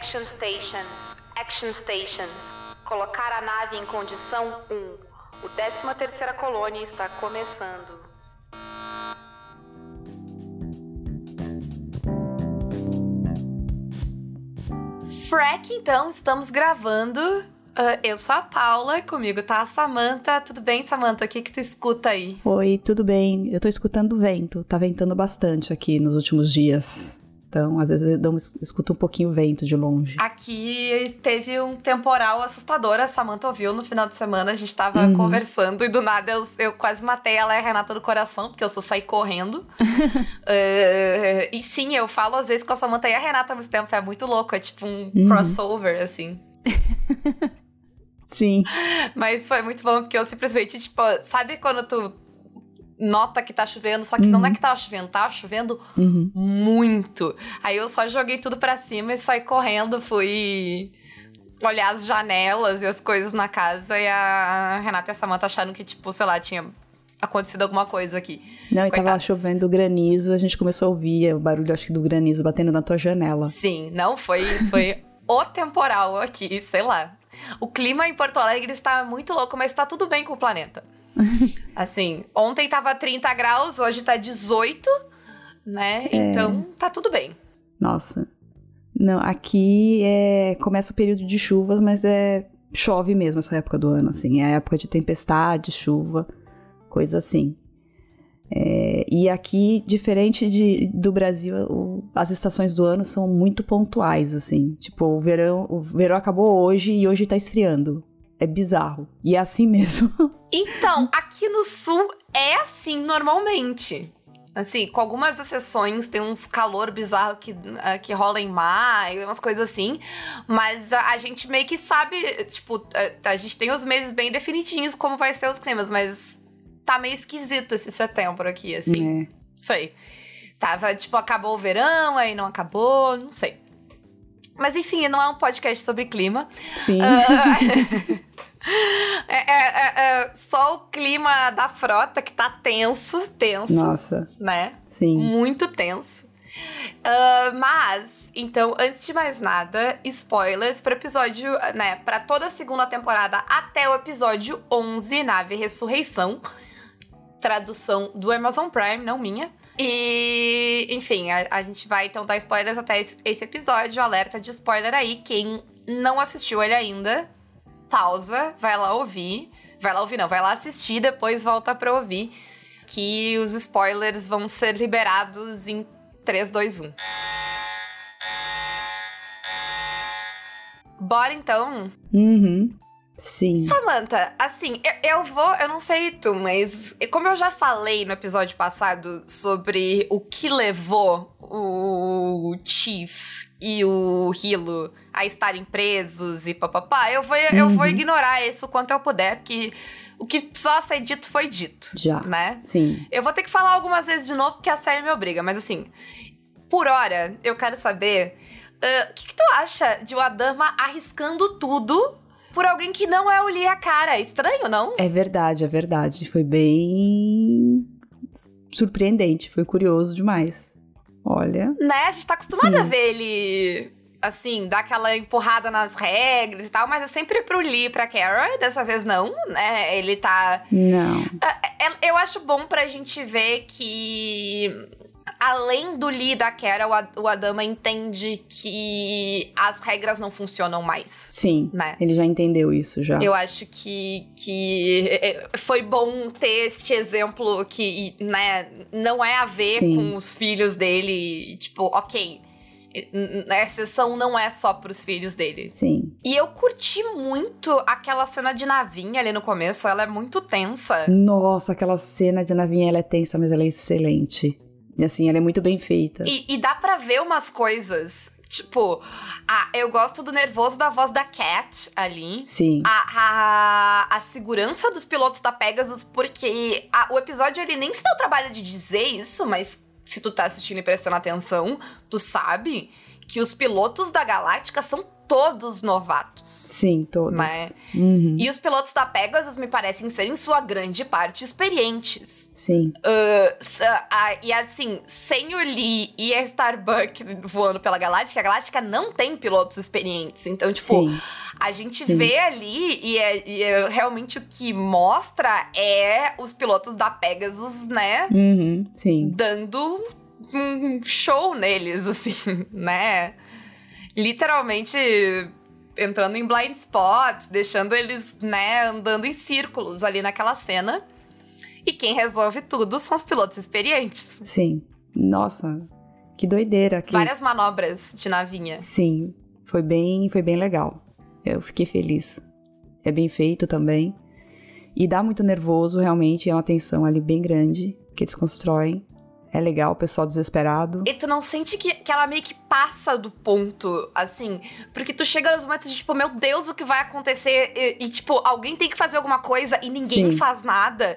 Action Stations. Action Stations. Colocar a nave em condição 1. O 13 terceira colônia está começando. Frack, então, estamos gravando. Uh, eu sou a Paula, comigo tá a Samantha. Tudo bem, Samantha? O que que tu escuta aí? Oi, tudo bem? Eu tô escutando vento. Tá ventando bastante aqui nos últimos dias. Então, às vezes eu dou, escuto um pouquinho o vento de longe. Aqui teve um temporal assustador, a Samantha ouviu no final de semana, a gente tava uhum. conversando e do nada eu, eu quase matei ela e a Renata do coração, porque eu só saí correndo. uh, e sim, eu falo às vezes com a Samantha e a Renata ao mesmo tempo, é muito louco, é tipo um uhum. crossover, assim. Sim. Mas foi muito bom, porque eu simplesmente, tipo, sabe quando tu nota que tá chovendo, só que uhum. não é uhum. que tava chovendo, tava chovendo uhum. muito. Aí eu só joguei tudo para cima e saí correndo, fui olhar as janelas e as coisas na casa e a Renata e a Samanta acharam que, tipo, sei lá, tinha acontecido alguma coisa aqui. Não, e tava chovendo granizo, a gente começou a ouvir o barulho, acho que do granizo batendo na tua janela. Sim, não, foi, foi o temporal aqui, sei lá. O clima em Porto Alegre está muito louco, mas tá tudo bem com o planeta. assim, ontem tava 30 graus, hoje tá 18, né? É... Então tá tudo bem. Nossa. Não, aqui é começa o período de chuvas, mas é chove mesmo essa época do ano, assim, é época de tempestade, chuva, coisa assim. É, e aqui, diferente de, do Brasil, o, as estações do ano são muito pontuais, assim. Tipo, o verão, o verão acabou hoje e hoje tá esfriando. É bizarro. E é assim mesmo. Então, aqui no sul é assim normalmente. Assim, com algumas exceções, tem uns calor bizarro que, uh, que rola em maio, umas coisas assim. Mas a, a, gente meio que sabe, tipo, a, a, gente tem os meses bem definidinhos como vai ser os climas, mas tá meio esquisito esse setembro aqui, assim. É. Isso aí. Tava, tipo, acabou o verão, aí não acabou, não sei. Mas enfim, não é um podcast sobre clima. Sim. Uh, é, é, é, só o clima da frota que tá tenso, tenso. Nossa. Né? Sim. Muito tenso. Uh, mas, então, antes de mais nada, spoilers pro episódio, né, pra toda a segunda temporada até o episódio 11, Nave Ressurreição. Tradução do Amazon Prime, não minha. E, enfim, a, a gente vai então dar spoilers até esse, esse episódio. Alerta de spoiler aí. Quem não assistiu ele ainda, pausa, vai lá ouvir. Vai lá ouvir, não, vai lá assistir, depois volta pra ouvir. Que os spoilers vão ser liberados em 3, 2, 1. Bora então? Uhum. Sim. Samantha, assim, eu, eu, vou, eu não sei tu, mas como eu já falei no episódio passado sobre o que levou o Chief e o Hilo a estarem presos e papapá, eu vou, uhum. eu vou uhum. ignorar isso quanto eu puder, porque o que precisava ser dito foi dito. Já. Né? Sim. Eu vou ter que falar algumas vezes de novo, porque a série me obriga, mas assim, por hora, eu quero saber. Uh, o uh, que, que tu acha de o Adama arriscando tudo por alguém que não é o Lia Cara. É estranho, não? É verdade, é verdade. Foi bem surpreendente, foi curioso demais. Olha. Né? A gente tá acostumada Sim. a ver ele assim, dar aquela empurrada nas regras e tal, mas é sempre pro Lee e pra Carol, dessa vez não, né? Ele tá. Não. É, é, eu acho bom pra gente ver que além do Lee e da Kera, o Adama entende que as regras não funcionam mais. Sim. Né? Ele já entendeu isso já. Eu acho que, que é, foi bom ter este exemplo que, né, não é a ver Sim. com os filhos dele. Tipo, ok. A exceção não é só pros filhos dele. Sim. E eu curti muito aquela cena de navinha ali no começo, ela é muito tensa. Nossa, aquela cena de navinha, ela é tensa, mas ela é excelente. E assim, ela é muito bem feita. E, e dá para ver umas coisas Tipo, a, eu gosto do nervoso da voz da Cat ali. Sim. A, a, a segurança dos pilotos da Pegasus, porque a, o episódio ele nem se dá o trabalho de dizer isso, mas se tu tá assistindo e prestando atenção, tu sabe que os pilotos da Galáctica são todos novatos. Sim, todos. Né? Uhum. E os pilotos da Pegasus me parecem ser, em sua grande parte, experientes. Sim. Uh, e assim, sem o Lee e a Starbuck voando pela Galáctica, a Galáctica não tem pilotos experientes. Então, tipo, Sim. a gente Sim. vê ali e, é, e é realmente o que mostra é os pilotos da Pegasus, né? Uhum. Sim. Dando um show neles, assim, né? Literalmente entrando em blind spot, deixando eles, né, andando em círculos ali naquela cena. E quem resolve tudo são os pilotos experientes. Sim. Nossa, que doideira. Que... Várias manobras de navinha. Sim, foi bem, foi bem legal. Eu fiquei feliz. É bem feito também. E dá muito nervoso, realmente, é uma tensão ali bem grande que eles constroem é legal, o pessoal desesperado. E tu não sente que, que ela meio que passa do ponto, assim? Porque tu chega nos momentos de, tipo, meu Deus, o que vai acontecer? E, e tipo, alguém tem que fazer alguma coisa e ninguém Sim. faz nada.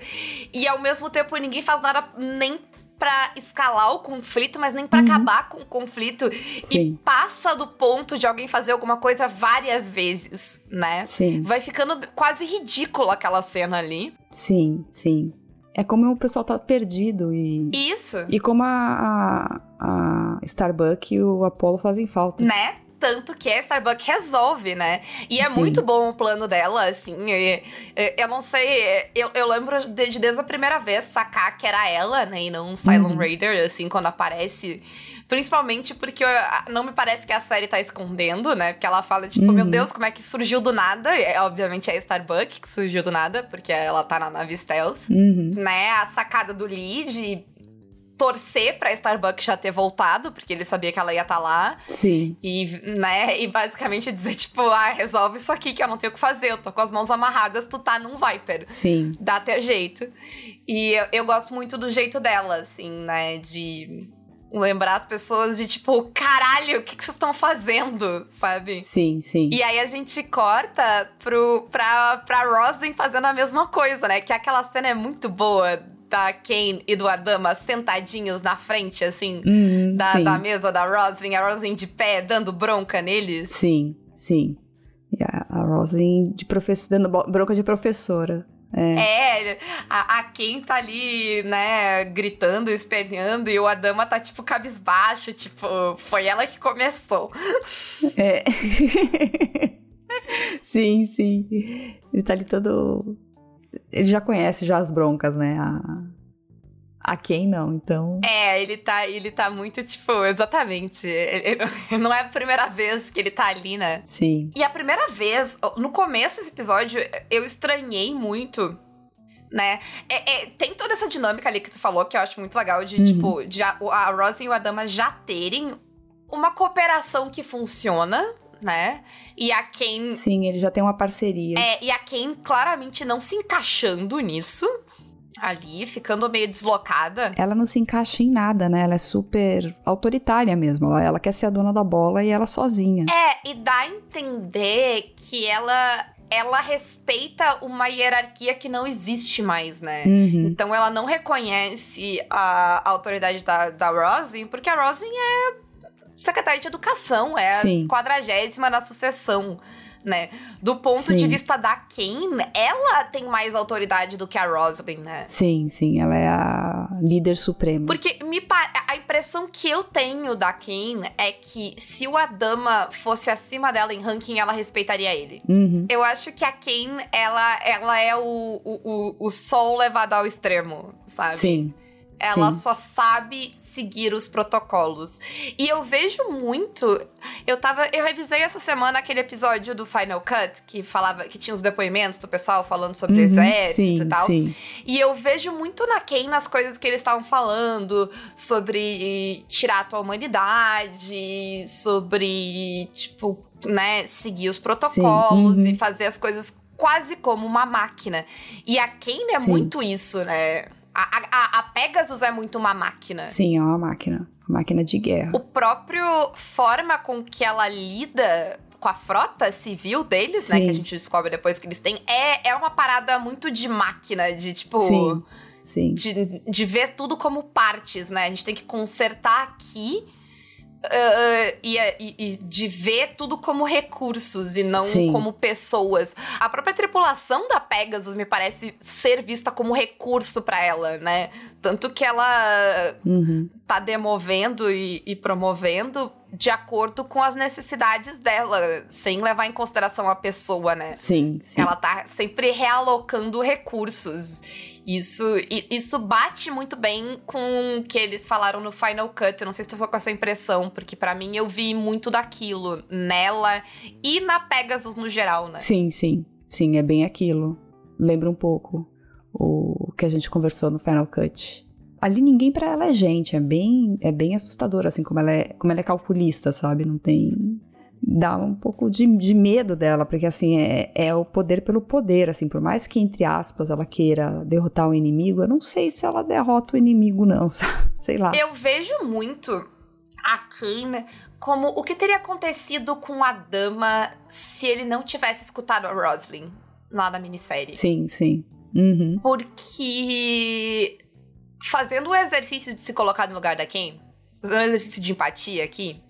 E ao mesmo tempo, ninguém faz nada nem para escalar o conflito, mas nem para uhum. acabar com o conflito. Sim. E passa do ponto de alguém fazer alguma coisa várias vezes, né? Sim. Vai ficando quase ridículo aquela cena ali. Sim, sim. É como o pessoal tá perdido e. Isso. E como a, a, a Starbuck e o Apollo fazem falta. Né? tanto que a Starbucks resolve, né? E é Sim. muito bom o plano dela, assim. Eu, eu não sei, eu, eu lembro de, de, desde a primeira vez sacar que era ela, né? E não um Cylon uhum. Raider, assim, quando aparece. Principalmente porque não me parece que a série tá escondendo, né? Porque ela fala, tipo, uhum. meu Deus, como é que surgiu do nada? É, obviamente é a Starbuck que surgiu do nada, porque ela tá na nave stealth. Uhum. Né? A sacada do Lead torcer pra Starbucks já ter voltado, porque ele sabia que ela ia estar tá lá. Sim. E, né, e basicamente dizer, tipo, ah, resolve isso aqui que eu não tenho o que fazer, eu tô com as mãos amarradas, tu tá num Viper. Sim. Dá teu jeito. E eu, eu gosto muito do jeito dela, assim, né, de lembrar as pessoas de tipo, caralho, o que, que vocês estão fazendo, sabe? Sim, sim. E aí a gente corta pro, pra, pra Roslyn fazendo a mesma coisa, né? Que aquela cena é muito boa da Kane e do Adama sentadinhos na frente, assim, uhum, da, da, mesa da Roslyn, a Roslyn de pé, dando bronca neles. Sim, sim. E a, a Roslyn de professor, dando bronca de professora. É, é a, a Ken tá ali, né, gritando, esperneando, e o Adama tá, tipo, cabisbaixo, tipo, foi ela que começou. É. sim, sim. Ele tá ali todo. Ele já conhece já as broncas, né? A, a quem não, então. É, ele tá, ele tá muito, tipo, exatamente. Ele, não é a primeira vez que ele tá ali, né? Sim. E a primeira vez, no começo desse episódio, eu estranhei muito. Né? É, é, tem toda essa dinâmica ali que tu falou que eu acho muito legal de, uhum. tipo, de a, a Rose e o Adama já terem uma cooperação que funciona, né? E a Ken. Sim, ele já tem uma parceria. É, e a Ken claramente não se encaixando nisso ali, ficando meio deslocada. Ela não se encaixa em nada, né? Ela é super autoritária mesmo. Ela, ela quer ser a dona da bola e ela sozinha. É, e dá a entender que ela ela respeita uma hierarquia que não existe mais, né? Uhum. Então ela não reconhece a, a autoridade da, da Rosin, porque a Rosin é secretária de educação, é Sim. a quadragésima na sucessão né? Do ponto sim. de vista da Kane, ela tem mais autoridade do que a Roslyn, né? Sim, sim, ela é a líder suprema. Porque me a impressão que eu tenho da Kane é que se o Adama fosse acima dela em ranking, ela respeitaria ele. Uhum. Eu acho que a Kane, ela, ela é o, o, o, o sol levado ao extremo, sabe? Sim. Ela Sim. só sabe seguir os protocolos. E eu vejo muito. Eu tava. Eu revisei essa semana aquele episódio do Final Cut que falava que tinha os depoimentos do pessoal falando sobre uhum, o exército sim, e tal. Sim. E eu vejo muito na Ken nas coisas que eles estavam falando sobre tirar a tua humanidade, sobre, tipo, né, seguir os protocolos uhum. e fazer as coisas quase como uma máquina. E a Ken é sim. muito isso, né? A, a, a, Pegasus é muito uma máquina. Sim, é uma máquina. Uma máquina de guerra. O próprio forma com que ela lida com a frota civil deles, Sim. né? Que a gente descobre depois que eles têm, é, é uma parada muito de máquina, de tipo. Sim. Sim. De, de ver tudo como partes, né? A gente tem que consertar aqui Uh, e, e, de ver tudo como recursos e não Sim. como pessoas. A própria tripulação da Pegasus me parece ser vista como recurso para ela, né? Tanto que ela uhum. tá demovendo e, e promovendo de acordo com as necessidades dela, sem levar em consideração a pessoa, né? Sim, sim. Ela tá sempre realocando recursos. Isso, isso bate muito bem com o que eles falaram no Final Cut. Eu não sei se tu foi com essa impressão, porque para mim eu vi muito daquilo nela e na Pegasus no geral, né? Sim, sim. Sim, é bem aquilo. Lembra um pouco o que a gente conversou no Final Cut. Ali ninguém para ela é gente, é bem, é bem assustador, assim, como ela é, como ela é calculista, sabe? Não tem dá um pouco de, de medo dela, porque assim, é, é o poder pelo poder, assim, por mais que, entre aspas, ela queira derrotar o inimigo, eu não sei se ela derrota o inimigo, não, sei lá. Eu vejo muito a Kane como o que teria acontecido com a dama se ele não tivesse escutado a Roslyn lá na minissérie. Sim, sim. Uhum. Porque fazendo o exercício de se colocar no lugar da Kane, fazendo o exercício de empatia aqui,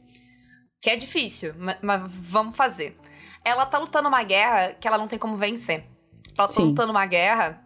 que é difícil, mas, mas, vamos fazer. Ela tá lutando uma guerra que ela não tem como vencer. Ela tá lutando uma guerra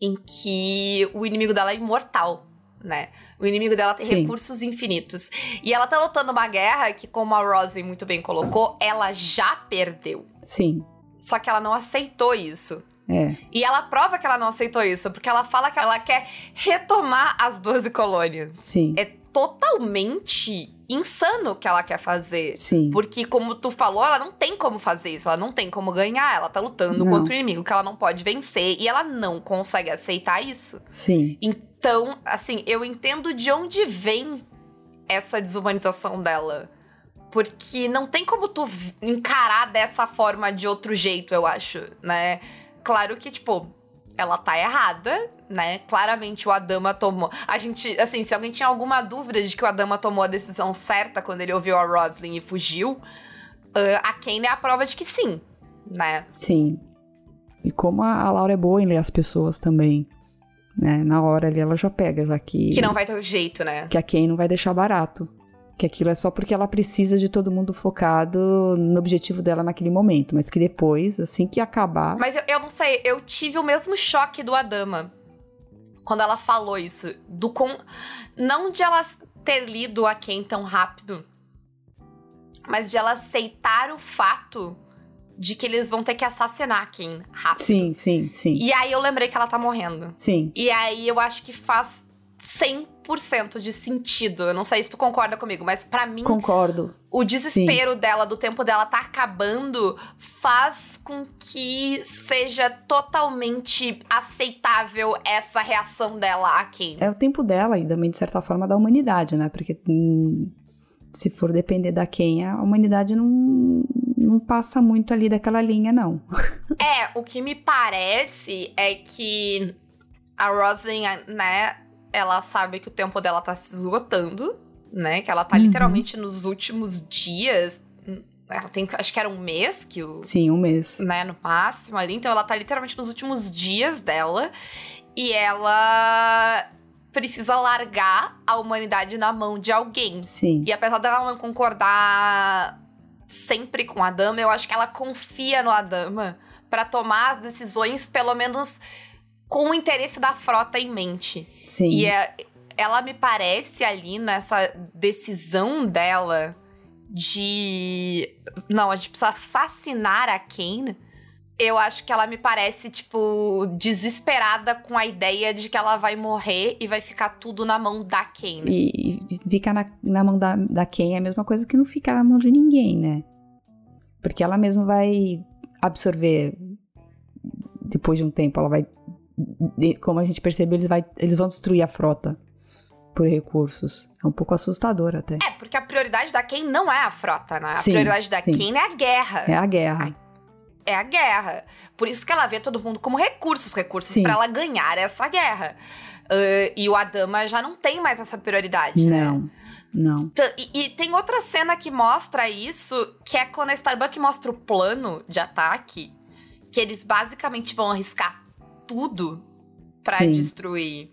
em que o inimigo dela é imortal, né? O inimigo dela tem Sim. recursos infinitos. E ela tá lutando uma guerra que, como a Rosie muito bem colocou, ela já perdeu. Sim. Só que ela não aceitou isso. É. E ela prova que ela não aceitou isso, porque ela fala que ela quer retomar as 12 colônias. Sim. É totalmente insano que ela quer fazer. Sim. Porque, como tu falou, ela não tem como fazer isso, ela não tem como ganhar, ela tá lutando não. contra o inimigo que ela não pode vencer e ela não consegue aceitar isso. Sim. Então, assim, eu entendo de onde vem essa desumanização dela. Porque não tem como tu encarar dessa forma de outro jeito, eu acho, né? Claro que, tipo, ela tá errada, né? Claramente o Adama tomou. A gente, assim, se alguém tinha alguma dúvida de que o Adama tomou a decisão certa quando ele ouviu a Roslyn e fugiu, uh, a Kane é a prova de que sim, né? Sim. E como a Laura é boa em ler as pessoas também. Né? Na hora ali ela já pega, já que. Que não vai ter o jeito, né? Que a Kane não vai deixar barato que aquilo é só porque ela precisa de todo mundo focado no objetivo dela naquele momento, mas que depois, assim que acabar. Mas eu, eu não sei, eu tive o mesmo choque do Adama quando ela falou isso. Do com... Não de ela ter lido a Ken tão rápido, mas de ela aceitar o fato de que eles vão ter que assassinar a Ken rápido. Sim, sim, sim. E aí eu lembrei que ela tá morrendo. Sim. E aí eu acho que faz 100% de sentido. Eu não sei se tu concorda comigo, mas para mim. Concordo. O desespero Sim. dela, do tempo dela tá acabando, faz com que seja totalmente aceitável essa reação dela aqui. É o tempo dela e também, de certa forma, da humanidade, né? Porque hum, se for depender da quem, a humanidade não, não passa muito ali daquela linha, não. é, o que me parece é que a Roslyn, né, ela sabe que o tempo dela tá se esgotando, né? Que ela tá uhum. literalmente nos últimos dias. Ela tem, acho que era um mês que o. Sim, um mês. Né, no máximo ali. Então ela tá literalmente nos últimos dias dela. E ela precisa largar a humanidade na mão de alguém. Sim. E apesar dela não concordar sempre com a dama, eu acho que ela confia no Adama para tomar as decisões, pelo menos com o interesse da frota em mente. Sim. E é, ela me parece ali nessa decisão dela de. Não, a gente precisa assassinar a Kane. Eu acho que ela me parece, tipo, desesperada com a ideia de que ela vai morrer e vai ficar tudo na mão da Kane. E, e ficar na, na mão da, da Kane é a mesma coisa que não ficar na mão de ninguém, né? Porque ela mesma vai absorver depois de um tempo, ela vai como a gente percebeu, eles, vai, eles vão destruir a frota por recursos. É um pouco assustador até. É, porque a prioridade da Ken não é a frota, né? A sim, prioridade da sim. Ken é a guerra. É a guerra. é a guerra. Por isso que ela vê todo mundo como recursos, recursos para ela ganhar essa guerra. Uh, e o Adama já não tem mais essa prioridade, não, né? Não, não. E, e, tem outra cena que mostra isso, que é quando a Starbuck mostra o plano de ataque, que eles basicamente vão arriscar tudo para destruir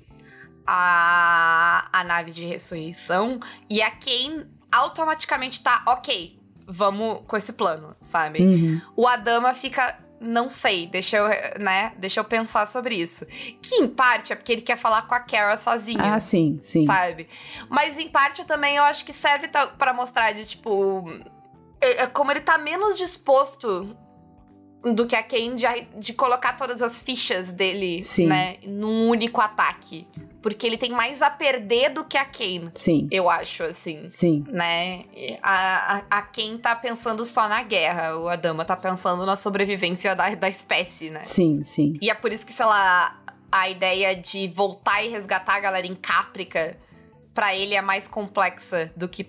a, a nave de ressurreição. E a Kane automaticamente tá ok, vamos com esse plano, sabe? Uhum. O Adama fica. Não sei, deixa eu, né? Deixa eu pensar sobre isso. Que em parte é porque ele quer falar com a Kara sozinho. Ah, sim, sim. Sabe? Mas em parte também eu acho que serve para mostrar de tipo. é- é Como ele tá menos disposto do que a Kane de, de colocar todas as fichas dele, Sim. né? Num único ataque. Porque ele tem mais a perder do que a Kane, Sim, eu acho, assim sim. né? A, a, a quem tá pensando só na guerra, o Adama tá pensando na sobrevivência da, da espécie, né? Sim, sim. E é por isso que, sei lá, a ideia de voltar e resgatar a galera em Caprica, pra ele é mais complexa do que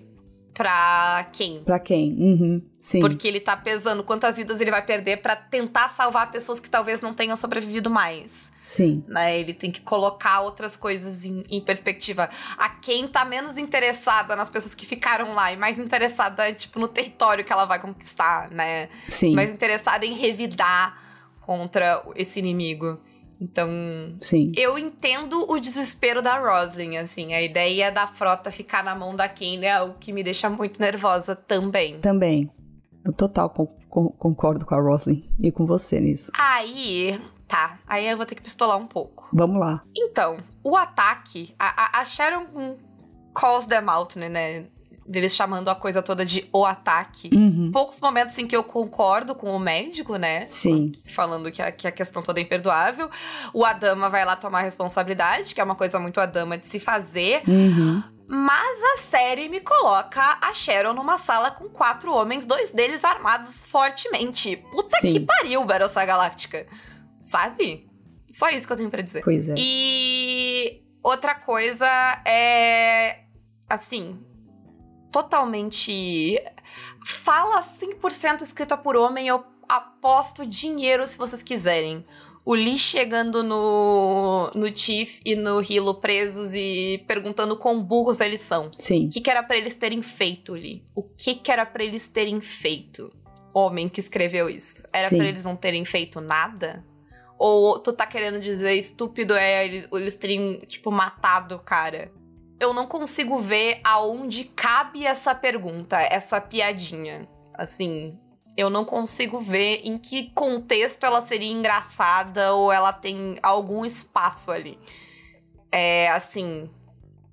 pra quem. Pra quem? Uhum. Sim. Porque ele tá pesando quantas vidas ele vai perder pra tentar salvar pessoas que talvez não tenham sobrevivido mais Sim. né? Ele tem que colocar outras coisas em, em perspectiva. A quem tá menos interessada nas pessoas que ficaram lá e mais interessada, tipo, no território que ela vai conquistar, né? Sim. Mais interessada em revidar contra esse inimigo. Então, Sim. eu entendo o desespero da Roslyn, assim. A ideia da frota ficar na mão da Kane é o que me deixa muito nervosa também. Também. Eu total con- con- concordo com a Roslyn e com você nisso. Aí, tá. Aí eu vou ter que pistolar um pouco. Vamos lá. Então, o ataque, a, a, a Sharon calls them out, né, Deles chamando a coisa toda de o ataque. Uhum. Poucos momentos em que eu concordo com o médico, né? Sim. Falando que a, que a questão toda é imperdoável. O Adama vai lá tomar responsabilidade, que é uma coisa muito Adama de se fazer. Uhum. Mas a série me coloca a Sharon numa sala com quatro homens, dois deles armados fortemente. Puta Sim. que pariu, Battlestar Galáctica. Sabe? Só isso que eu tenho pra dizer. Pois é. E outra coisa é. Assim. Totalmente. Fala 100% escrita por homem, eu aposto dinheiro se vocês quiserem. O Lee chegando no, no Chief e no Hilo presos e perguntando quão burros eles são. Sim. O que, que era pra eles terem feito, Lee? O que, que era pra eles terem feito? Homem que escreveu isso. Era pra eles não terem feito nada? Ou tu tá querendo dizer estúpido é ele- eles terem, tipo, matado o cara? Eu não consigo ver aonde cabe essa pergunta, essa piadinha. Assim, eu não consigo ver em que contexto ela seria engraçada ou ela tem algum espaço ali. É, assim,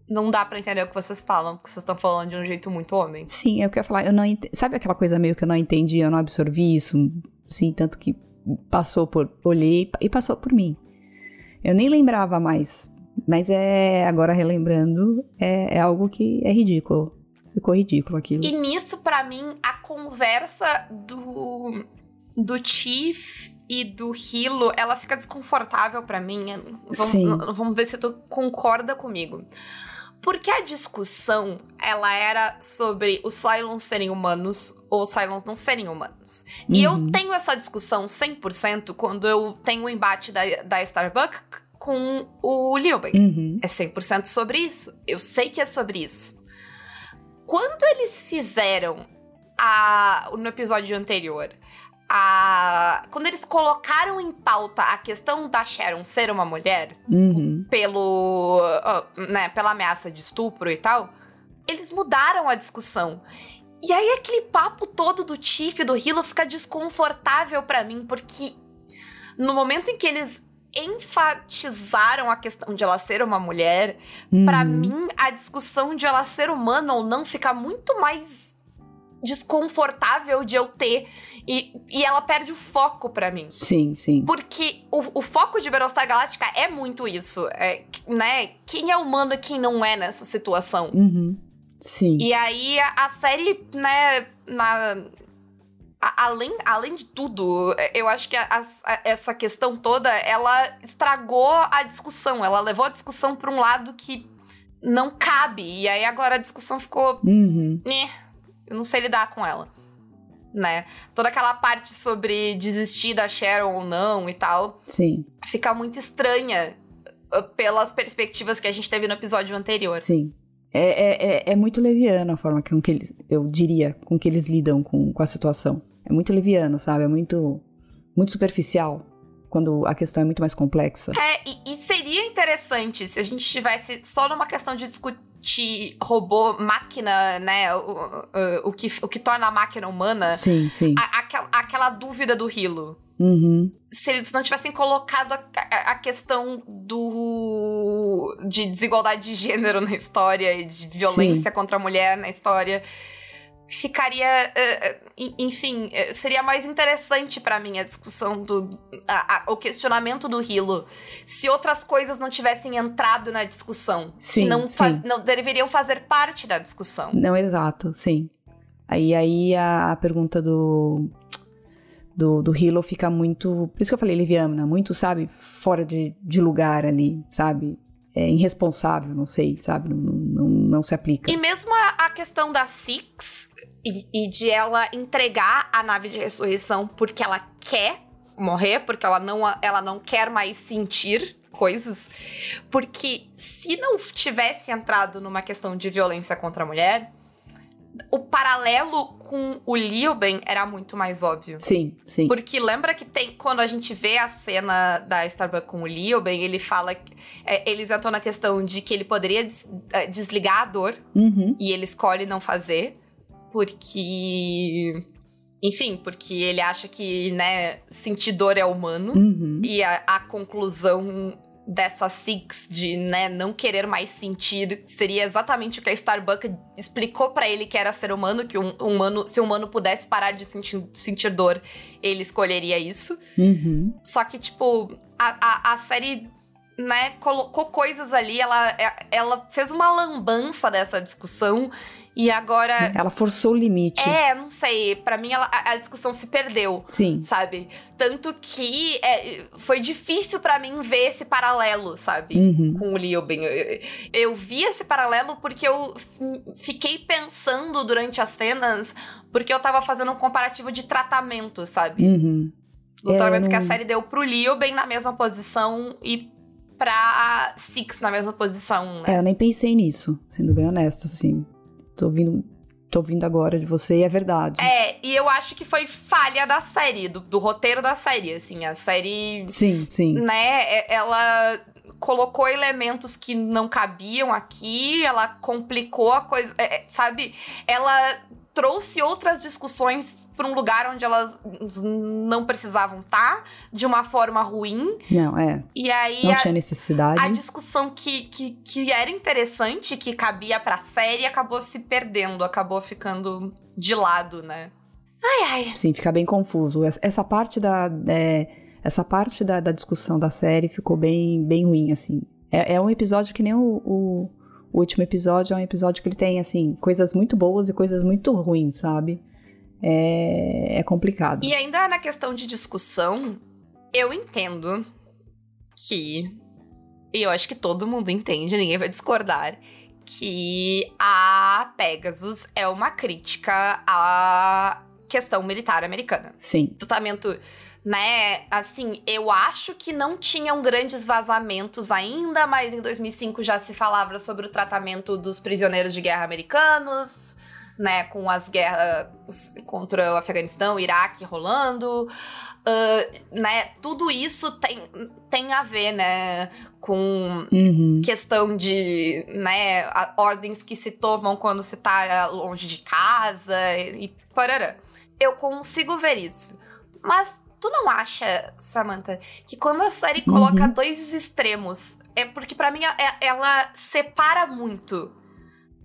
não dá pra entender o que vocês falam, porque vocês estão falando de um jeito muito homem. Sim, é o que eu ia falar. Eu não ent... Sabe aquela coisa meio que eu não entendi, eu não absorvi isso? Sim, tanto que passou por. Olhei e passou por mim. Eu nem lembrava mais. Mas é. Agora relembrando, é, é algo que é ridículo. Ficou ridículo aquilo. E nisso, pra mim, a conversa do, do Chief e do Hilo, ela fica desconfortável pra mim. Sim. Vamos, vamos ver se tu concorda comigo. Porque a discussão, ela era sobre os Cylons serem humanos ou os Cylons não serem humanos. E eu Uhum. tenho essa discussão 100% quando eu tenho o embate da, da Starbuck com o Liuben. Uhum. É 100% sobre isso. Eu sei que é sobre isso. Quando eles fizeram a, no episódio anterior, a, quando eles colocaram em pauta a questão da Sharon ser uma mulher, Uhum. pelo, ah, né, pela ameaça de estupro e tal, eles mudaram a discussão. E aí aquele papo todo do Tiff e do Hilo fica desconfortável pra mim, porque no momento em que eles enfatizaram a questão de ela ser uma mulher, Pra Uhum. mim, a discussão de ela ser humana ou não fica muito mais desconfortável de eu ter. E, e ela perde o foco pra mim. Sim, sim. Porque o, o foco de Battlestar Galactica é muito isso. É, né? Quem é humano e quem não é nessa situação. Uhum. Sim. E aí a, a série, né, na. Além, além de tudo, eu acho que a- a- essa questão toda, ela estragou a discussão. Ela levou a discussão pra um lado que não cabe. E aí agora a discussão ficou. Uhum. Né, eu não sei lidar com ela. Né? Toda aquela parte sobre desistir da Sharon ou não e tal Sim, fica muito estranha uh, pelas perspectivas que a gente teve no episódio anterior. sim. É, é, é, é muito leviano a forma com que eles, eu diria, com que eles lidam com, com a situação. É muito leviano, sabe? É muito, muito superficial. Quando a questão é muito mais complexa. É, e, e seria interessante se a gente estivesse só numa questão de discutir robô máquina, né? O, o, o, que, o que torna a máquina humana. Sim, sim. A, aquela, aquela dúvida do Hilo. Uhum. Se eles não tivessem colocado a, a, a, questão do de desigualdade de gênero na história e de violência Sim. contra a mulher na história, ficaria, uh, enfim, seria mais interessante para mim a discussão do a, a, o questionamento do Hilo, se outras coisas não tivessem entrado na discussão, sim, não, faz, não deveriam fazer parte da discussão. Não, exato, sim. Aí aí a, a pergunta do do, do Hilo fica muito. Por isso que eu falei Liviana, muito, sabe, fora de, de lugar ali, sabe? É irresponsável, não sei, sabe? Não, não, não se aplica. E mesmo a, a questão da Six e, e, de ela entregar a nave de ressurreição porque ela quer morrer, porque ela não, ela não quer mais sentir coisas. Porque se não tivesse entrado numa questão de violência contra a mulher, o paralelo com o Lilben era muito mais óbvio. Sim, sim. Porque lembra que tem. Quando a gente vê a cena da Starbucks com o Lilben, ele fala. É, eles entram na questão de que ele poderia des, é, desligar a dor. Uhum. E ele escolhe não fazer. Porque. Enfim, porque ele acha que, né, sentir dor é humano. Uhum. E a, a conclusão dessa Six de, né, não querer mais sentir, seria exatamente o que a Starbuck explicou para ele que era ser humano, que um humano, se o humano pudesse parar de sentir, sentir dor, ele escolheria isso. Uhum. Só que, tipo, a, a, a série né, colocou coisas ali, ela, é, ela fez uma lambança dessa discussão e agora. Ela forçou o limite. É, não sei. para mim, ela, a, a, discussão se perdeu. Sim. Sabe? Tanto que é, foi difícil para mim ver esse paralelo, sabe? Uhum. Com o Liuben. Eu, eu, eu, vi esse paralelo porque eu fiquei pensando durante as cenas, porque eu tava fazendo um comparativo de tratamento, sabe? Uhum. Do é, tratamento não... que a série deu pro Liuben na mesma posição e pra Six na mesma posição, né? É, eu nem pensei nisso, sendo bem honesta, assim tô ouvindo, tô ouvindo agora de você e é verdade. É, e eu acho que foi falha da série, do, do roteiro da série, assim, a série... Sim, sim. Né, é, ela colocou elementos que não cabiam aqui, ela complicou a coisa, é, é sabe? Ela trouxe outras discussões para um lugar onde elas não precisavam estar, tá, de uma forma ruim. Não, é. E aí. Não a, tinha necessidade. A discussão que, que, que era interessante, que cabia pra série, acabou se perdendo, acabou ficando de lado, né? Ai, ai. Sim, fica bem confuso. Essa parte da. É, essa parte da, da, discussão da série ficou bem, bem ruim, assim. É, é um episódio que nem o, o o último episódio é um episódio que ele tem, assim, coisas muito boas e coisas muito ruins, sabe? É, é complicado. E ainda na questão de discussão, eu entendo que. E eu acho que todo mundo entende, ninguém vai discordar. Que a Pegasus é uma crítica à questão militar americana. Sim. Tratamento né? Assim, eu acho que não tinham grandes vazamentos ainda, mas em 2005 já se falava sobre o tratamento dos prisioneiros de guerra americanos, né? Com as guerras contra o Afeganistão, o Iraque rolando, uh, né? Tudo isso tem, tem a ver, né? Com uhum. questão de, né? Ordens que se tomam quando se tá longe de casa e, e parará. Eu consigo ver isso. Mas Tu não acha, Samantha, que quando a série coloca uhum. dois extremos, é porque para mim é, ela separa muito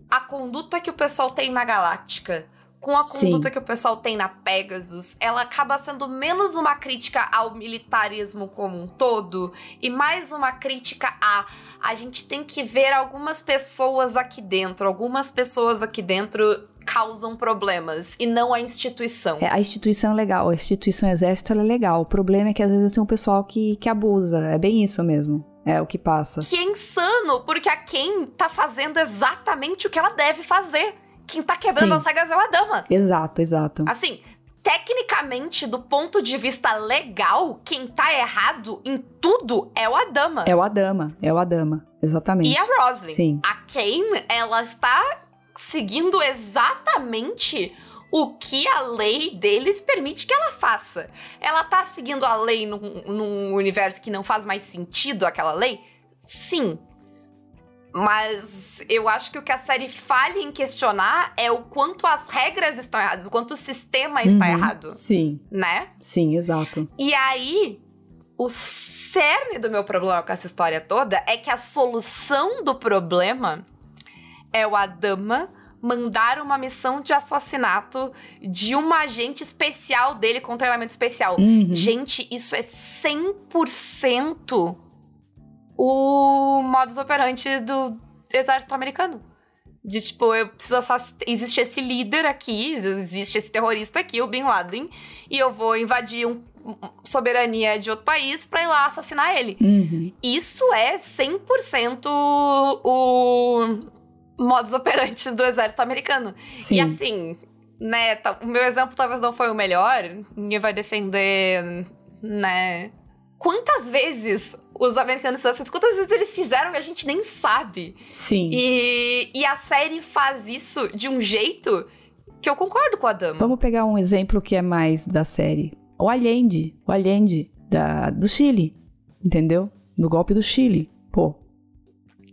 a conduta que o pessoal tem na Galáctica com a conduta Sim. que o pessoal tem na Pegasus, ela acaba sendo menos uma crítica ao militarismo como um todo e mais uma crítica a a gente tem que ver algumas pessoas aqui dentro, algumas pessoas aqui dentro causam problemas e não a instituição. É, a instituição é legal, a instituição exército é legal. O problema é que às vezes tem um pessoal que, que abusa. É bem isso mesmo. É o que passa. Que é insano, porque a quem tá fazendo exatamente o que ela deve fazer. Quem tá quebrando Sim. as regras é a dama. Exato, exato. Assim, tecnicamente, do ponto de vista legal, quem tá errado em tudo é o Adama. É o Adama, é o Adama, exatamente. E a Roslyn. Sim. A Kane, ela está seguindo exatamente o que a lei deles permite que ela faça. Ela tá seguindo a lei num, num universo que não faz mais sentido aquela lei? Sim. Mas eu acho que o que a série falha em questionar é o quanto as regras estão erradas, o quanto o sistema está Uhum. errado, Sim, né? sim, exato. E aí, o cerne do meu problema com essa história toda é que a solução do problema é o Adama mandar uma missão de assassinato de uma agente especial dele com treinamento especial. Uhum. Gente, isso é 100% o modus operandi do exército americano. De tipo, eu preciso assass- Existe esse líder aqui, existe esse terrorista aqui, o Bin Laden, e eu vou invadir um, soberania de outro país pra ir lá assassinar ele. Uhum. Isso é 100% o modus operandi do exército americano. Sim. E assim, né, tá- o meu exemplo talvez não foi o melhor, ninguém vai defender, né? Quantas vezes os americanos fizeram? Quantas vezes eles fizeram e a gente nem sabe? Sim. E, e a série faz isso de um jeito que eu concordo com a Dama. Vamos pegar um exemplo que é mais da série. O Allende. O Allende da, do Chile. Entendeu? No golpe do Chile. Pô.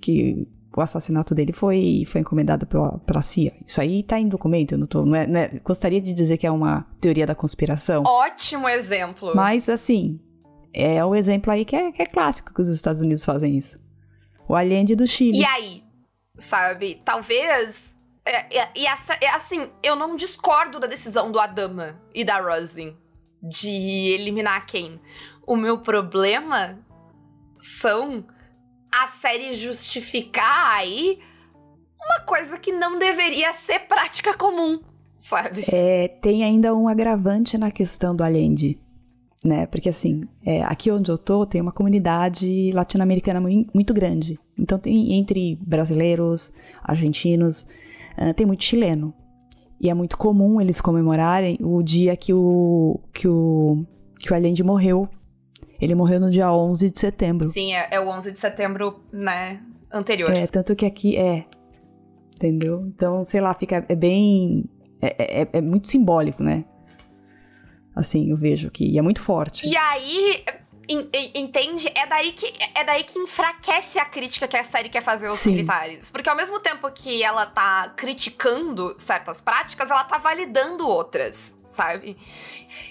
Que o assassinato dele foi, foi encomendado pela, pela CIA. Isso aí tá em documento. Eu não tô. Não é, não é- gostaria de dizer que é uma teoria da conspiração. Ótimo exemplo. Mas, assim, é o exemplo aí que é, que é clássico que os Estados Unidos fazem isso. O Allende do Chile. E aí, sabe? Talvez. É, é- e essa- é assim, eu não discordo da decisão do Adama e da Rosin de eliminar Kane. O meu problema são a série justificar aí uma coisa que não deveria ser prática comum, sabe? É, tem ainda um agravante na questão do Allende, né? Porque assim, é, aqui onde eu tô tem uma comunidade latino-americana mui- muito grande. Então tem entre brasileiros, argentinos, ah, tem muito chileno. E é muito comum eles comemorarem o dia que o que o que o Allende morreu. Ele morreu no dia 11 de setembro. Sim, é, é o 11 de setembro, né? Anterior. É, tanto que aqui é. Entendeu? Então, sei lá, fica. É bem. É, é- é muito simbólico, né? Assim, eu vejo que. E é muito forte. E aí, en- en- entende? É daí, que, é daí que enfraquece a crítica que a série quer fazer aos Sim. militares. Porque ao mesmo tempo que ela tá criticando certas práticas, ela tá validando outras, sabe?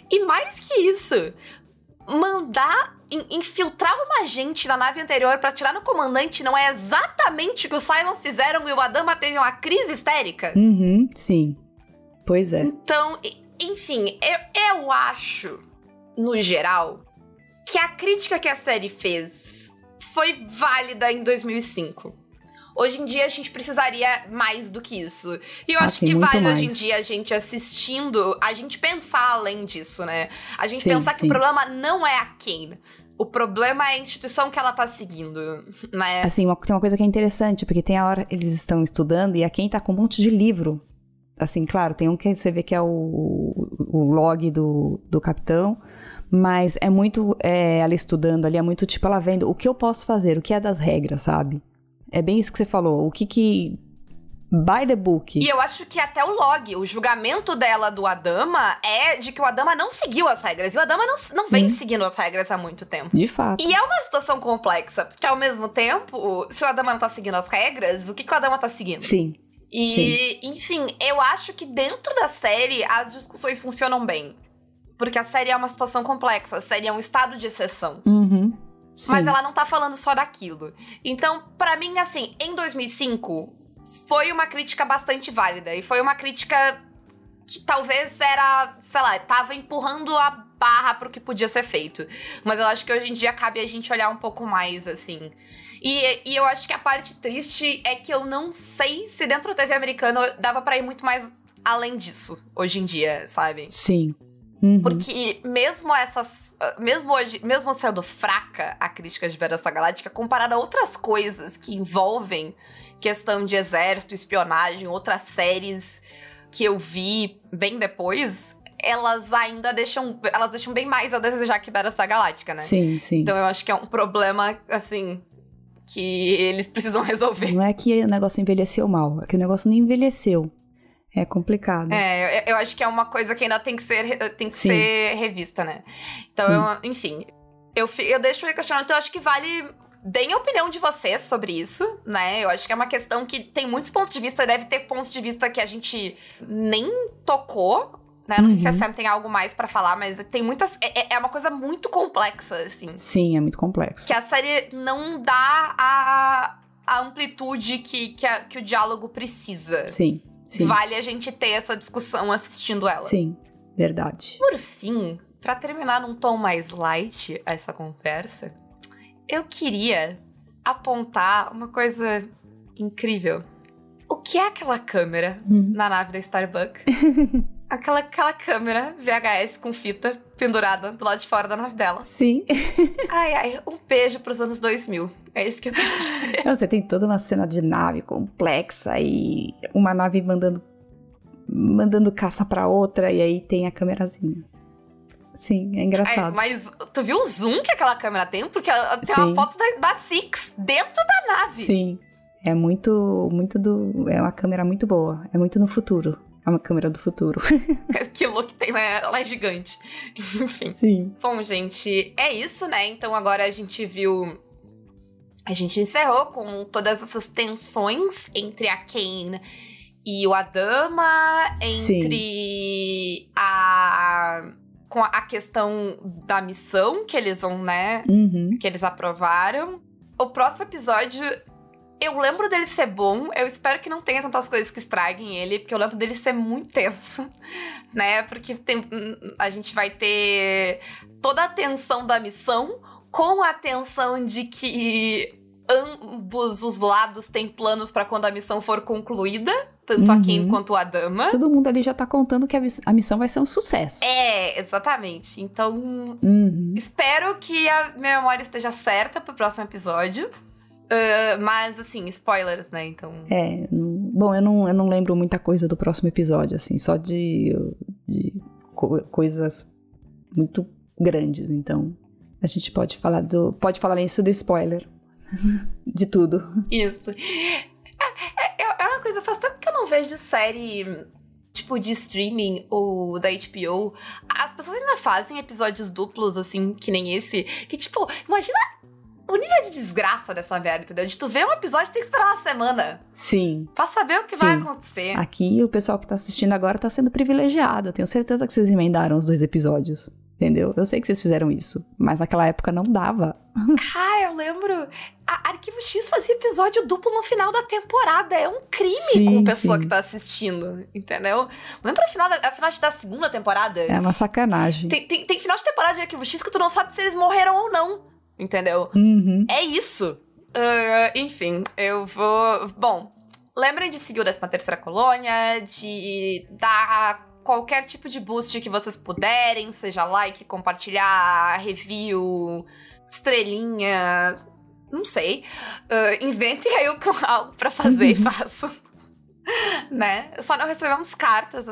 E mais que isso, mandar in- infiltrar uma agente na nave anterior pra tirar no comandante não é exatamente o que os Cylons fizeram e o Adama teve uma crise histérica? Uhum, sim. Pois é. Então, enfim, eu, eu acho, no geral, que a crítica que a série fez foi válida em 2005. Hoje em dia a gente precisaria mais do que isso. E eu Ah, acho que vale hoje em mais. dia a gente assistindo, a gente pensar além disso, né? A gente Sim, pensar que sim. o problema não é a Kane. O problema é a instituição que ela tá seguindo, né? Assim, uma- tem uma coisa que é interessante, porque tem a hora eles estão estudando e a quem tá com um monte de livro. Assim, claro, tem um que você vê que é o, o log do, do capitão, mas é muito é, ela estudando ali, é muito tipo ela vendo o que eu posso fazer, o que é das regras, sabe? É bem isso que você falou, o que que. By the book. E eu acho que até o log, o julgamento dela do Adama é de que o Adama não seguiu as regras. E o Adama não, não vem Sim. seguindo as regras há muito tempo. De fato. E é uma situação complexa, porque ao mesmo tempo, se o Adama não tá seguindo as regras, o que, que o Adama tá seguindo? Sim. E, enfim, eu acho que dentro da série as discussões funcionam bem. Porque a série é uma situação complexa, a série é um estado de exceção. Uhum. Sim. Mas ela não tá falando só daquilo. Então, pra mim, assim, em 2005, foi uma crítica bastante válida. E foi uma crítica que talvez era, sei lá, tava empurrando a barra pro que podia ser feito. Mas eu acho que hoje em dia cabe a gente olhar um pouco mais, assim. E, e eu acho que a parte triste é que eu não sei se dentro da TV americana dava pra ir muito mais além disso, hoje em dia, sabe? Sim. Uhum. Porque mesmo essas. Mesmo hoje, mesmo sendo fraca a crítica de Battlestar Galáctica, comparada a outras coisas que envolvem questão de exército, espionagem, outras séries que eu vi bem depois, elas ainda deixam. Elas deixam bem mais a desejar que Battlestar Galáctica, né? Sim, sim. Então eu acho que é um problema, assim, que eles precisam resolver. Não é que o negócio envelheceu mal, é que o negócio não envelheceu. É complicado. É, eu, eu acho que é uma coisa que ainda tem que ser, tem que Sim. ser revista, né? Então, eu, enfim, eu, eu deixo o questionamento, eu acho que vale deem a opinião de vocês sobre isso, né? Eu acho que é uma questão que tem muitos pontos de vista, deve ter pontos de vista que a gente nem tocou, né? Não uhum. sei se a uhum. Sam tem algo mais para falar, mas tem muitas. É, é, é, uma coisa muito complexa, assim. Sim, é muito complexo. Que a série não dá a, a amplitude que, que, a, que o diálogo precisa. Sim, sim. Vale a gente ter essa discussão assistindo ela. Sim, verdade. Por fim, para terminar num tom mais light essa conversa, eu queria apontar uma coisa incrível. O que é aquela câmera hum. na nave da Starbucks? aquela, aquela câmera VHS com fita pendurada do lado de fora da nave dela. Sim. ai, ai, um beijo pros anos 2000. É isso que eu quero dizer. Você tem toda uma cena de nave complexa e uma nave mandando mandando caça para outra e aí tem a câmerazinha. Sim, é engraçado. É, mas tu viu o zoom que aquela câmera tem? Porque tem Sim. uma foto da, da Six dentro da nave. Sim. É muito, muito do. É uma câmera muito boa. É muito no futuro. É uma câmera do futuro. que look tem, né? Ela é gigante. Enfim. Sim. Bom, gente, é isso, né? Então agora a gente viu. A gente encerrou com todas essas tensões entre a Kane e o Adama, entre Sim. a. Com a questão da missão que eles vão, né? Uhum. Que eles aprovaram. O próximo episódio eu lembro dele ser bom, eu espero que não tenha tantas coisas que estraguem ele, porque eu lembro dele ser muito tenso, né? Porque tem, a gente vai ter toda a tensão da missão, com a tensão de que ambos os lados têm planos para quando a missão for concluída, tanto uhum. a Kim quanto a Dama. Todo mundo ali já tá contando que a missão vai ser um sucesso. É, exatamente. Então, uhum. espero que a minha memória esteja certa pro próximo episódio. Uh, mas, assim, spoilers, né? Então. É. Bom, eu não, eu não lembro muita coisa do próximo episódio, assim, só de, de co coisas muito grandes, então. A gente pode falar do. Pode falar isso do spoiler. de tudo. Isso. É, é, é uma coisa, faz tempo que eu não vejo série tipo, de streaming ou da HBO, as pessoas ainda fazem episódios duplos, assim, que nem esse. Que, tipo, imagina desgraça dessa merda, entendeu? De tu ver um episódio tem que esperar uma semana. Sim. Pra saber o que Sim. vai acontecer. Aqui o pessoal que tá assistindo agora tá sendo privilegiado. Eu tenho certeza que vocês emendaram os dois episódios. Entendeu? Eu sei que vocês fizeram isso, mas naquela época não dava. Cara, eu lembro. A Arquivo X fazia episódio duplo no final da temporada. É um crime sim, com a pessoa sim. que tá assistindo, entendeu? Lembra a final, da, a final da segunda temporada? É uma sacanagem. Tem, tem, tem final de temporada de Arquivo X que tu não sabe se eles morreram ou não entendeu? Uhum. É isso. Uh, enfim, eu vou. Bom, lembrem de seguir o 13 Terceira Colônia, de dar qualquer tipo de boost que vocês puderem, seja like, compartilhar, review, estrelinha, não sei. Uh, inventem aí algo pra fazer e façam. né? Só não recebemos cartas,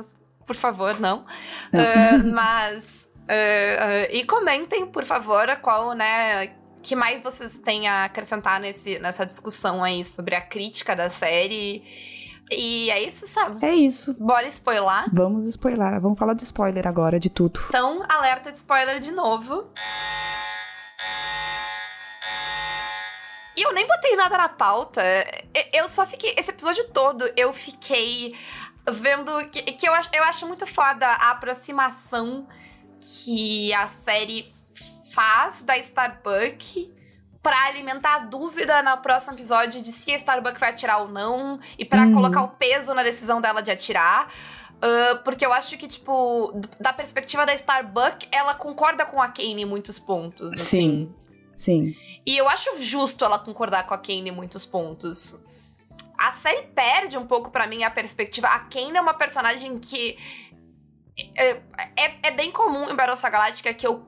por favor, não. Uh, mas Uh, uh, e comentem, por favor, qual, né, que mais vocês têm a acrescentar nesse, nessa discussão aí sobre a crítica da série. E é isso, sabe? É isso. Bora spoiler? Vamos spoiler. Vamos falar de spoiler agora, de tudo. Então, alerta de spoiler de novo. E eu nem botei nada na pauta. Eu só fiquei. Esse episódio todo eu fiquei vendo. Que, que eu, eu acho muito foda a aproximação que a série faz da Starbuck para alimentar a dúvida no próximo episódio de se a Starbuck vai atirar ou não e para uhum. colocar o peso na decisão dela de atirar. Uh, porque eu acho que, tipo, da perspectiva da Starbuck, ela concorda com a Kane em muitos pontos. Assim. Sim. Sim. E eu acho justo ela concordar com a Kane em muitos pontos. A série perde um pouco para mim a perspectiva. A Kane é uma personagem que é, é, é, bem comum em Battlestar Galactica que eu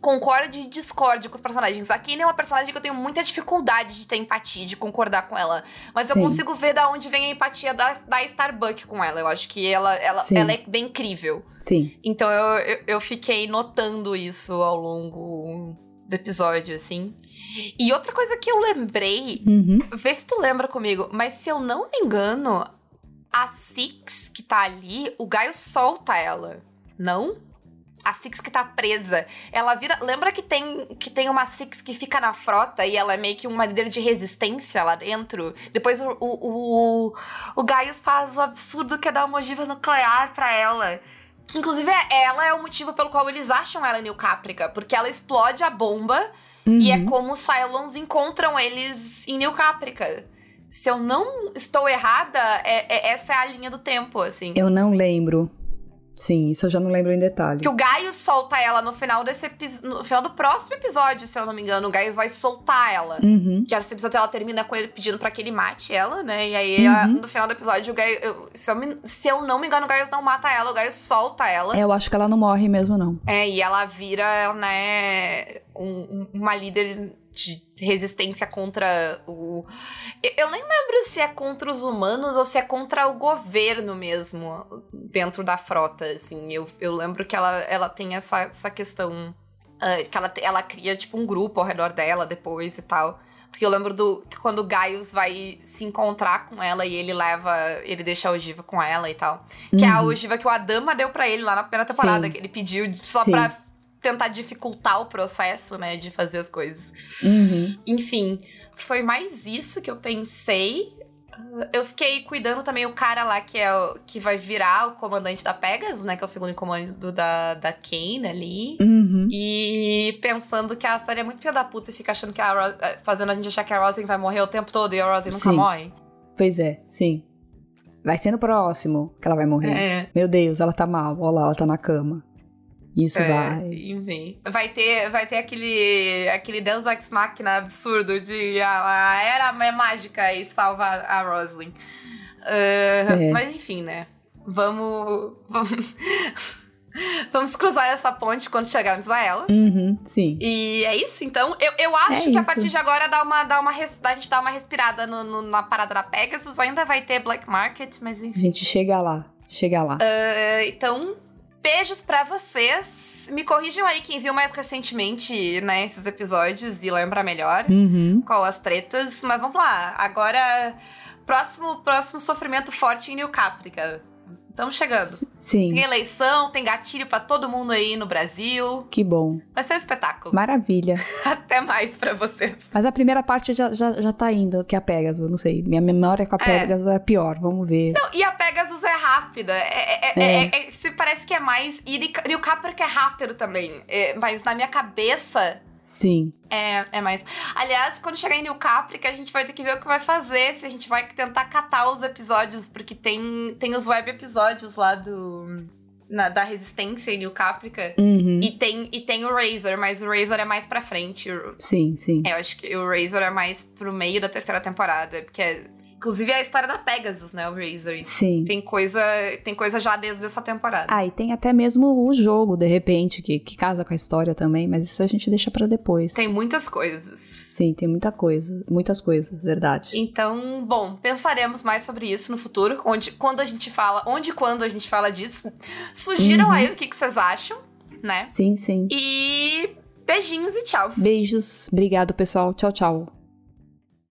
concorde e discorde com os personagens. A Kane é uma personagem que eu tenho muita dificuldade de ter empatia, de concordar com ela. Mas Sim. eu consigo ver da onde vem a empatia da, da Starbuck com ela. Eu acho que ela, ela, ela é bem incrível. Sim. Então eu, eu, eu fiquei notando isso ao longo do episódio, assim. E outra coisa que eu lembrei, uhum. vê se tu lembra comigo, mas se eu não me engano, a Six que tá ali, o Gaio solta ela, não? a Six que tá presa, ela vira. Lembra que tem, que tem uma Six que fica na frota e ela é meio que uma líder de resistência lá dentro? Depois o, o, o, o Gaius faz o absurdo que é dar uma ogiva nuclear pra ela. Que inclusive é, ela é o motivo pelo qual eles acham ela New Caprica, porque ela explode a bomba uhum. e é uhum. como os Cylons encontram eles em New Caprica se eu não estou errada, é, é, essa é a linha do tempo, assim. Eu não lembro. Sim, isso eu já não lembro em detalhe. Que o Gaio solta ela no final desse episódio. No final do próximo episódio, se eu não me engano, o Gaio vai soltar ela. Uhum. Que esse episódio ela termina com ele pedindo para que ele mate ela, né? E aí, uhum. no final do episódio, o Gaio. Eu, se, eu me, se eu não me engano, o Gaio não mata ela, o Gaio solta ela. É, eu acho que ela não morre mesmo, não. É, e ela vira, né, um, uma líder de resistência contra o. Eu nem lembro se é contra os humanos ou se é contra o governo mesmo, dentro da frota, assim. Eu, eu lembro que ela, ela tem essa, essa questão. Uh, que ela, ela cria, tipo, um grupo ao redor dela depois e tal. Porque eu lembro do que quando o Gaius vai se encontrar com ela e ele leva. Ele deixa a ogiva com ela e tal. Que uhum. é a uhum. ogiva que o Adama deu para ele lá na primeira temporada, Sim. que ele pediu só Sim. pra tentar dificultar o processo, né, de fazer as coisas. Uhum. Enfim, foi mais isso que eu pensei. Eu fiquei cuidando também o cara lá que é o, que vai virar o comandante da Pegasus, né? Que é o segundo comando da, da Kane ali. Uhum. E pensando que a série é muito filha da puta e fica achando que a Ro eh, fazendo a gente achar que a Rosin vai morrer o tempo todo e a Rosin nunca sim. morre. Pois é, sim. Vai ser no próximo que ela vai morrer. É. Meu Deus, ela tá mal. Olha lá, ela tá na cama. Isso é, vai. Enfim. Vai ter, vai ter aquele, aquele Deus Ex Machina absurdo de a, a era é mágica e salva a Roslyn. Uh, é. Mas enfim, né? Vamos. Vamos. Vamos cruzar essa ponte quando chegarmos a ela. Uhum, sim. E é isso, então. Eu, eu acho é que a partir de agora dá uma, dá uma, a gente dá uma respirada no, no, na parada da Pegasus. Ainda vai ter Black Market, mas enfim. A gente chega lá. Chega lá. Uh, então, Beijos para vocês. Me corrijam aí quem viu mais recentemente, né, esses episódios e lembra melhor uhum. qual as tretas. Mas vamos lá. Agora, próximo, próximo sofrimento forte em New Caprica. Estamos chegando. Sim. Tem eleição, tem gatilho para todo mundo aí no Brasil. Que bom. Vai ser um espetáculo. Maravilha. Até mais para vocês. Mas a primeira parte já, já, já tá indo, que é a Pegasus, não sei. Minha memória com a é. Pegasus é, pior, vamos ver. Não, e a Pegasus é rápida. É, é, é. é, é, é se parece que é mais. E o Capra que é rápido também. mas na minha cabeça Sim. É, é mais. Aliás, quando chegar em New Caprica, a gente vai ter que ver o que vai fazer, se a gente vai tentar catar os episódios, porque tem, tem os web episódios lá do. Na, da Resistência em New Caprica. Uhum. E, tem, e tem o Razor, mas o Razor é mais pra frente. Sim, sim. É, eu acho que o Razor é mais pro meio da terceira temporada, porque é Inclusive é a história da Pegasus, né? O Razor. Sim. Tem coisa, tem coisa já desde essa temporada. Ah, e tem até mesmo o jogo, de repente, que, que casa com a história também, mas isso a gente deixa para depois. Tem muitas coisas. Sim, tem muita coisa. Muitas coisas, verdade. Então, bom, pensaremos mais sobre isso no futuro. Onde, quando a gente fala, onde e quando a gente fala disso. Sugiram uhum. aí o que, que vocês acham, né? Sim, sim. E beijinhos e tchau. Beijos. Obrigado, pessoal. Tchau, tchau.